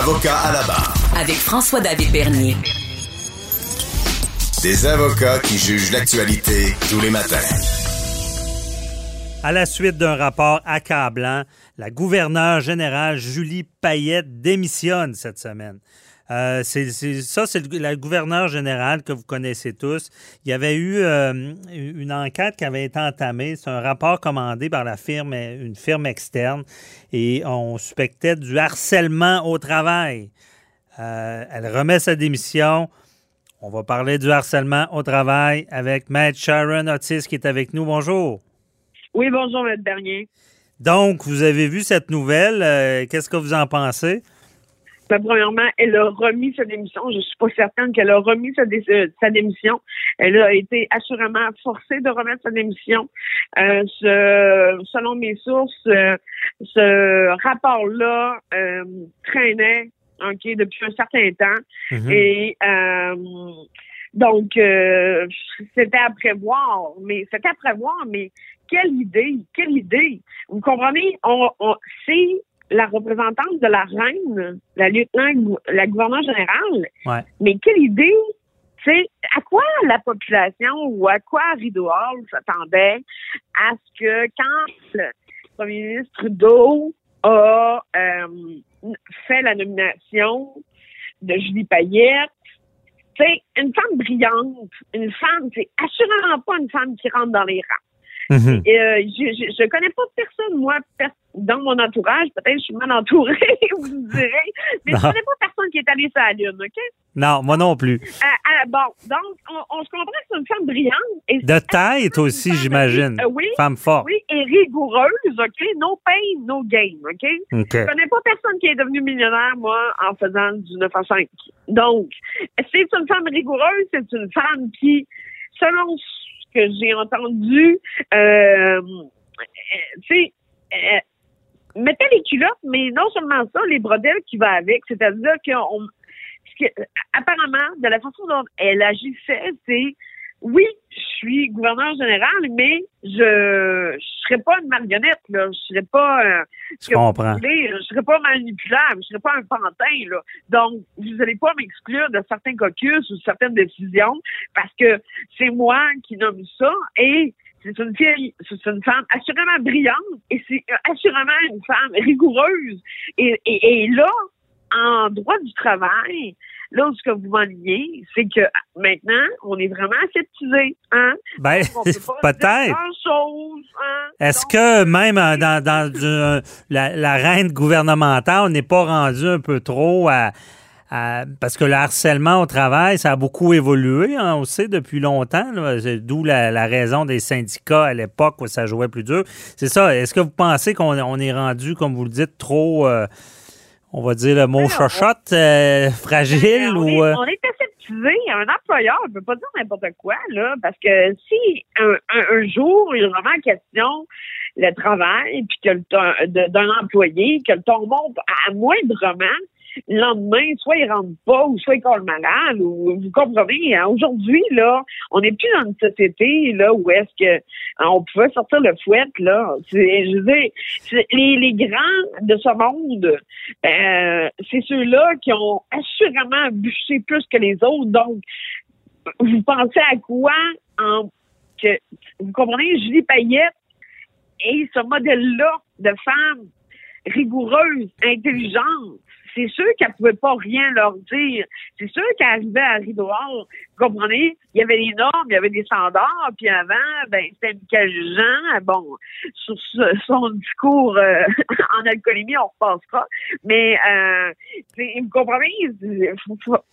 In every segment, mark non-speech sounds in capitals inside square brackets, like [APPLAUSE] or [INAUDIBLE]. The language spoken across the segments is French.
Avocat à la barre. Avec François-David Bernier. Des avocats qui jugent l'actualité tous les matins. À la suite d'un rapport accablant, la gouverneure générale Julie Payette démissionne cette semaine. Euh, c'est, ça, c'est la gouverneure générale que vous connaissez tous. Il y avait eu euh, une enquête qui avait été entamée. C'est un rapport commandé par la firme, une firme externe, et on suspectait du harcèlement au travail. Euh, elle remet sa démission. On va parler du harcèlement au travail avec Maître Sharon Otis qui est avec nous. Bonjour. Oui, bonjour, Maître Bernier. Donc, vous avez vu cette nouvelle. Euh, qu'est-ce que vous en pensez? Ben, premièrement, elle a remis sa démission. Je suis pas certaine qu'elle a remis sa, démission. Elle a été assurément forcée de remettre sa démission. Euh, selon mes sources, euh, ce rapport-là traînait ok, depuis un certain temps. Mm-hmm. Et donc, c'était à prévoir, mais c'était à prévoir, mais quelle idée, quelle idée. Vous comprenez? On, c'est la représentante de la reine, la lieutenant, la gouverneure générale. Mais quelle idée, c'est à quoi la population ou à quoi Rideau Hall s'attendait à ce que quand le premier ministre Trudeau a euh, fait la nomination de Julie Payette, c'est une femme brillante, une femme, c'est assurément pas une femme qui rentre dans les rangs. Mhm. Euh, je, ne connais pas personne, moi, dans mon entourage. Peut-être que je suis mal entourée, [LAUGHS] vous me direz. Mais je je connais pas personne qui est allé sur la Lune, OK? Non, moi non plus. Euh, euh, bon, donc, on, se comprend que c'est une femme brillante. Et de tête aussi, j'imagine. oui. Femme forte. Oui, et rigoureuse, OK? No pain, no gain, OK? Je Je connais pas personne qui est devenu millionnaire, moi, en faisant du 9 à 5. Donc, c'est une femme rigoureuse, c'est une femme qui, selon que j'ai entendu, euh, tu sais, euh, mettez les culottes, mais non seulement ça, les brodelles qui vont avec, c'est-à-dire qu'on apparemment, de la façon dont elle agissait, c'est oui, je suis gouverneur général, mais je je serais pas une marionnette, là. Je serais pas euh, je comprends. je serais pas manipulable, je serais pas un pantin, là. Donc, vous n'allez pas m'exclure de certains caucus ou certaines décisions parce que c'est moi qui nomme ça et c'est une fille, c'est une femme assurément brillante et c'est assurément une femme rigoureuse. Et, et, et là, en droit du travail, Là ce que vous m'enlignez, c'est que maintenant, on est vraiment aseptisé. Hein? Ben, [LAUGHS] peut-être. Hein? Est-ce que même euh, dans, dans la, la reine gouvernementale, on n'est pas rendu un peu trop à, parce que le harcèlement au travail, ça a beaucoup évolué, hein, on sait, depuis longtemps. D'où la, raison des syndicats à l'époque où ça jouait plus dur. C'est ça. Est-ce que vous pensez qu'on on est rendu, comme vous le dites, trop... Euh, on va dire le mot chochotte, euh, fragile ben, ou. Euh? On est aseptisé. Un employeur ne peut pas dire n'importe quoi, là, parce que si un, jour, il a vraiment question le travail, puis que d'un employé, que le ton monte à moindrement, le lendemain, soit il rentre pas, ou soit il colle malade, ou vous comprenez, hein, aujourd'hui, là, on n'est plus dans une société là où est-ce que hein, on pouvait sortir le fouet, là. Je veux dire, les, grands de ce monde, euh, c'est ceux-là qui ont assurément bûché plus que les autres. Donc, vous pensez à quoi vous comprenez, Julie Payette et ce modèle-là de femme rigoureuse, intelligente, c'est sûr qu'elle pouvait pas rien leur dire. C'est sûr qu'elle arrivait à Rideau vous comprenez? Il y avait des normes, il y avait des standards, puis avant, ben, c'était Michael Jean, bon, sur son discours euh, [LAUGHS] en alcoolémie, on repassera, mais euh, il me comprenait, il,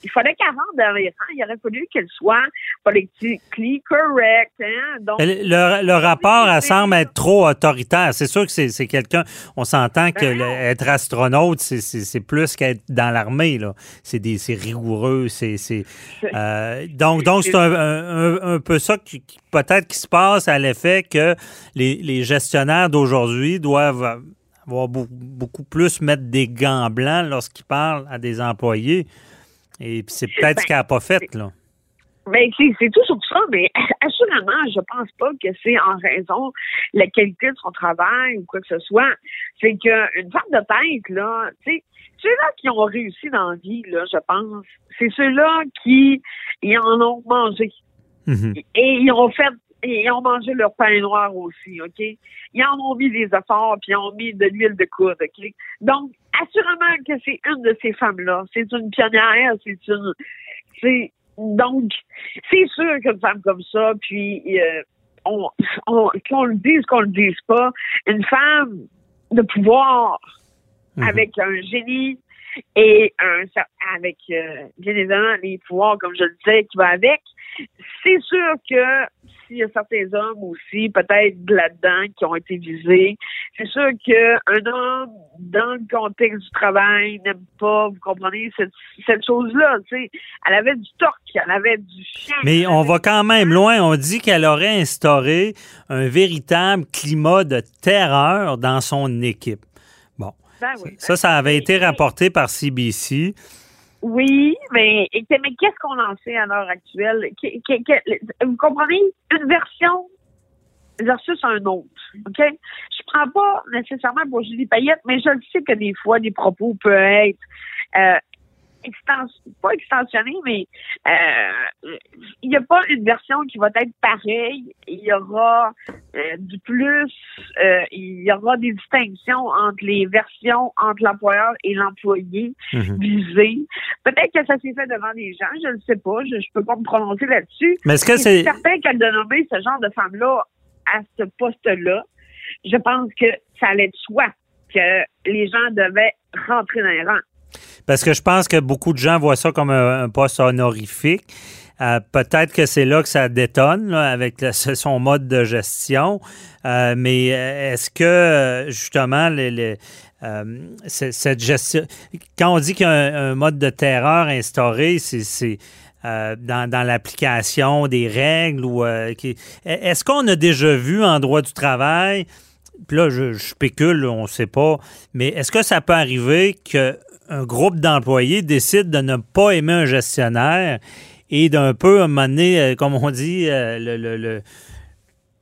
il fallait dans les rangs, il aurait fallu qu'elle soit politiquement correct. Hein? Donc, le, le rapport elle semble être trop autoritaire. C'est sûr que c'est quelqu'un, on s'entend que ben être astronaute, c'est plus qu'être dans l'armée, là. C'est rigoureux, c'est... Euh, donc, donc c'est un, un, un, peu ça qui, peut-être qui se passe à l'effet que les, les gestionnaires d'aujourd'hui doivent avoir beaucoup, plus mettre des gants blancs lorsqu'ils parlent à des employés. Et c'est peut-être ce qu'elle n'a pas fait, là. Ben, c'est tout sur ça, mais [LAUGHS] assurément, je pense pas que c'est en raison de la qualité de son travail ou quoi que ce soit. C'est qu'une femme de tête, là, tu sais, ceux-là qui ont réussi dans la vie, là, je pense, c'est ceux-là qui ils en ont mangé. Mhm. Et ils ont fait ils ont mangé leur pain noir aussi, OK? Ils en ont mis des efforts, puis ils ont mis de l'huile de coude, OK? Donc, assurément que c'est une de ces femmes-là. C'est une pionnière, c'est une... C'est, donc, c'est sûr qu'une femme comme ça, puis euh, on, on, qu'on le dise, qu'on le dise pas, une femme de pouvoir mhm. avec un génie et un avec euh, bien évidemment les pouvoirs, comme je le disais, qui va avec, c'est sûr que s'il y a certains hommes aussi, peut-être là-dedans, qui ont été visés, c'est sûr qu'un homme, dans le contexte du travail, n'aime pas, vous comprenez, cette, cette chose-là, tu sais. Elle avait du torque, elle avait du chien. Mais on va quand même loin. On dit qu'elle aurait instauré un véritable climat de terreur dans son équipe. Ben ça, ça avait été rapporté par CBC. Oui, mais, mais qu'est-ce qu'on en sait à l'heure actuelle? vous comprenez? Une version versus un autre. OK? Je prends pas nécessairement pour Julie Payette, mais je le sais que des fois, des propos peuvent être euh, pas extensionné, mais euh, il n'y a pas une version qui va être pareille. Il y aura euh, du plus, euh, il y aura des distinctions entre les versions entre l'employeur et l'employé mhm. visé. Peut-être que ça s'est fait devant des gens, je ne sais pas, je ne peux pas me prononcer là-dessus. Mais est-ce que c'est certain qu'elle de nommer ce genre de femme-là à ce poste-là? Je pense que ça allait de soi que les gens devaient rentrer dans les rangs. Parce que je pense que beaucoup de gens voient ça comme un, poste honorifique. Euh, peut-être que c'est là que ça détonne avec son mode de gestion. Euh, mais euh, est-ce que justement cette gestion, quand on dit qu'il y a un, mode de terreur instauré, c'est dans, l'application des règles ou est-ce qu'on a déjà vu en droit du travail? Puis là, je, je spécule, on ne sait pas, mais est-ce que ça peut arriver que un groupe d'employés décide de ne pas aimer un gestionnaire et d'un peu, à un moment donné, euh, comme on dit, euh, le,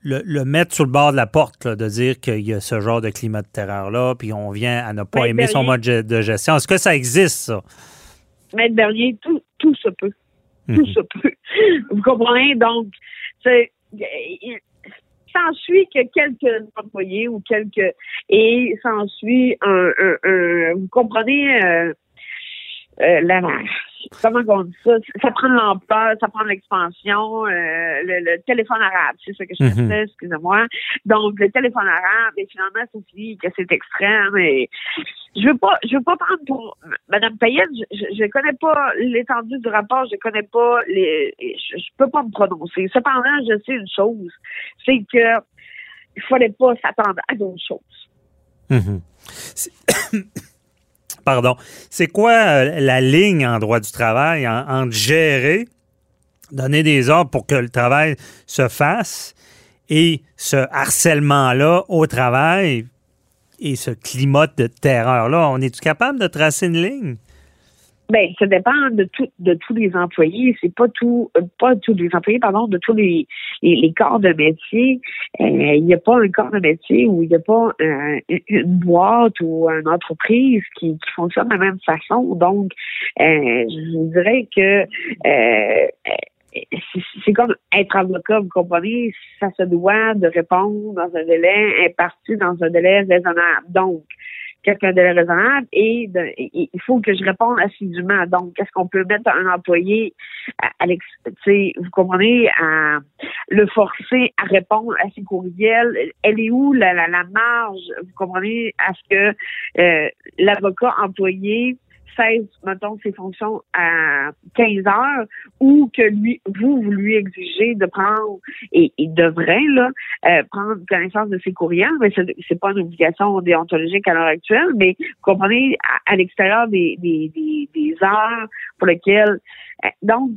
le, mettre sur le bord de la porte, de dire qu'il y a ce genre de climat de terreur-là, puis on vient à ne pas aimer son mode de gestion. Est-ce que ça existe, ça? Maître Bernier, tout, tout se peut. Tout mhm. se peut. [LAUGHS] Vous comprenez? Donc, s'ensuit que quelques employés ou quelques et s'ensuit un, un, un, vous comprenez euh, euh, la comment on dit ça? Ça prend de l'ampleur, ça prend de l'expansion. Euh, le, téléphone arabe, c'est ce que je mm excusez-moi. Donc, le téléphone arabe, et finalement, ça dit que c'est extrême. Et je veux pas, je veux pas prendre pour Madame Payette. Je, je, connais pas l'étendue du rapport. Je connais pas les. Je, je peux pas me prononcer. Cependant, je sais une chose, c'est que il fallait pas s'attendre à d'autres choses. Mhm. Pardon. C'est quoi euh, la ligne en droit du travail entre gérer, donner des ordres pour que le travail se fasse et ce harcèlement-là au travail et ce climat de terreur-là? On est-tu capable de tracer une ligne? Ben, ça dépend de tout, de tous les employés. C'est pas tout, euh, pas tous les employés, pardon, de tous les, les, corps de métier. Euh, il n'y a pas un corps de métier où il n'y a pas euh, une boîte ou une entreprise qui, qui fonctionne de la même façon. Donc, je dirais que c'est comme être avocat, vous comprenez, ça se doit de répondre dans un délai imparti, dans un délai raisonnable. Donc, qu'est-ce qu'un délai raisonnable et, de, et- il faut que je réponde assidûment. Donc, est-ce qu'on peut mettre un employé à, vous comprenez, à le forcer à répondre à ses courriels? Elle est où la marge, vous comprenez, à ce que euh, l'avocat employé cesse, mettons, ses fonctions à 15 heures ou que lui, vous, vous lui exigez de prendre, et il devrait, là, euh, prendre connaissance de ses courriels, mais c'est, pas une obligation déontologique à l'heure actuelle, mais vous comprenez, à, à l'extérieur des, des, des, des heures pour lesquelles, euh, donc,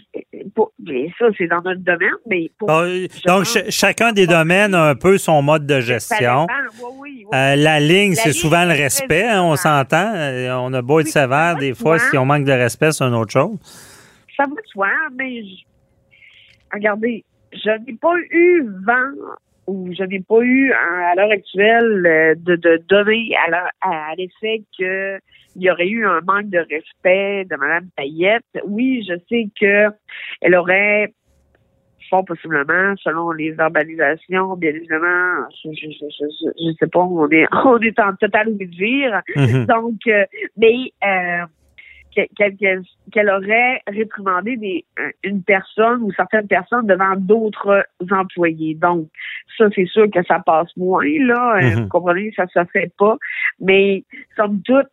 pour, bien ça, c'est dans notre domaine, mais pour, donc, ch- chacun des domaines a un peu son mode de gestion. oui, oui. Euh, la ligne, c'est souvent le respect, hein, on s'entend. Euh, On a beau être Oui, sévère, ça va des de fois, si on manque de respect, c'est une autre chose. ça va de soi, mais je- regardez, je n'ai pas eu vent ou je n'ai pas eu à, à l'heure actuelle euh, de, de données à, l'effet que il y aurait eu un manque de respect de Mme Payette. Oui, je sais que elle aurait fort possiblement, selon les verbalisations, bien évidemment, je, je, je, je, je sais pas, on est [LAUGHS] on est en total oubli de vire. Mhm. Donc, euh, mais euh, que- qu'elle aurait réprimandé des, un- une personne ou certaines personnes devant d'autres employés. Donc, ça, c'est sûr que ça passe moins, là. Euh, Mhm. Vous comprenez, ça se fait pas. Mais, somme toute,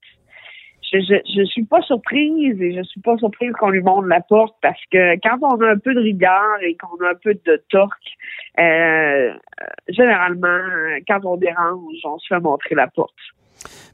je, je, je suis pas surprise et je suis pas surprise qu'on lui montre la porte parce que quand on a un peu de rigueur et qu'on a un peu de torque, euh, généralement, quand on dérange, on se fait montrer la porte.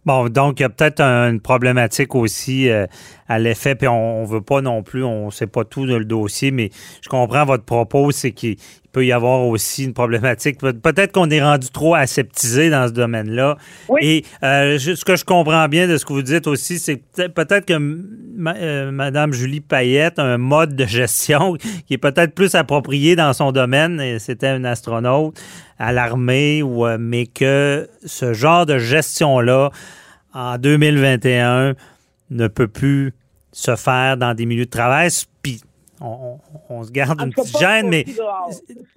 Bon, donc, il y a peut-être un- une problématique aussi euh, à l'effet, puis on ne veut pas non plus, on ne sait pas tout dans le dossier, mais je comprends votre propos, c'est qu'il il peut y avoir aussi une problématique. Pe- Peut-être qu'on est rendu trop aseptisé dans ce domaine-là. Oui. Et euh, je- ce que je comprends bien de ce que vous dites aussi, c'est peut-être- que euh, Mme Julie Payette a un mode de gestion [LAUGHS] qui est peut-être plus approprié dans son domaine, et c'était une astronaute à l'armée, ou, euh, mais que ce genre de gestion-là, en 2021, ne peut plus se faire dans des milieux de travail. Puis on, on- on se garde En une petite gêne, mais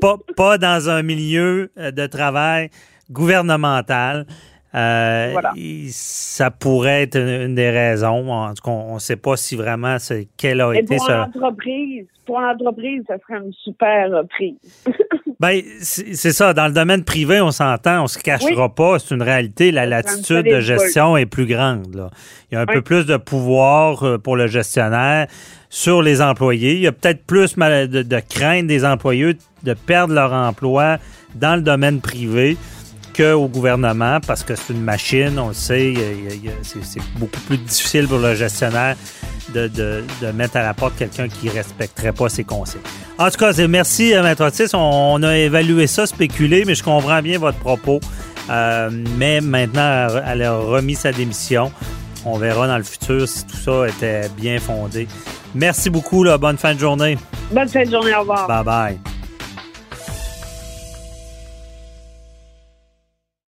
pas, pas dans un milieu euh, de travail gouvernemental. Euh, Voilà. Ça pourrait être une, des raisons. En tout cas, on ne sait pas si vraiment c'est quelle a Et été pour ce. l'entreprise, pour l'entreprise, ça serait une super euh, prise. [LAUGHS] Ben, c'est ça. Dans le domaine privé, on s'entend, on se cachera pas. C'est une réalité. La Ça latitude de gestion est plus grande. là. Il y a un peu plus de pouvoir euh, pour le gestionnaire sur les employés. Il y a peut-être plus de, de crainte des employés de perdre leur emploi dans le domaine privé qu'au gouvernement parce que c'est une machine, on le sait. c'est beaucoup plus difficile pour le gestionnaire de, de- de mettre à la porte quelqu'un qui respecterait pas ses conseils. En tout cas, merci, euh, Maître Otis. On, on a évalué ça, spéculé, mais je comprends bien votre propos. Euh, mais maintenant, elle a remis sa démission. On verra dans le futur si tout ça était bien fondé. Merci beaucoup. Là. Bonne fin de journée. Bonne fin de journée, au revoir. Bye bye.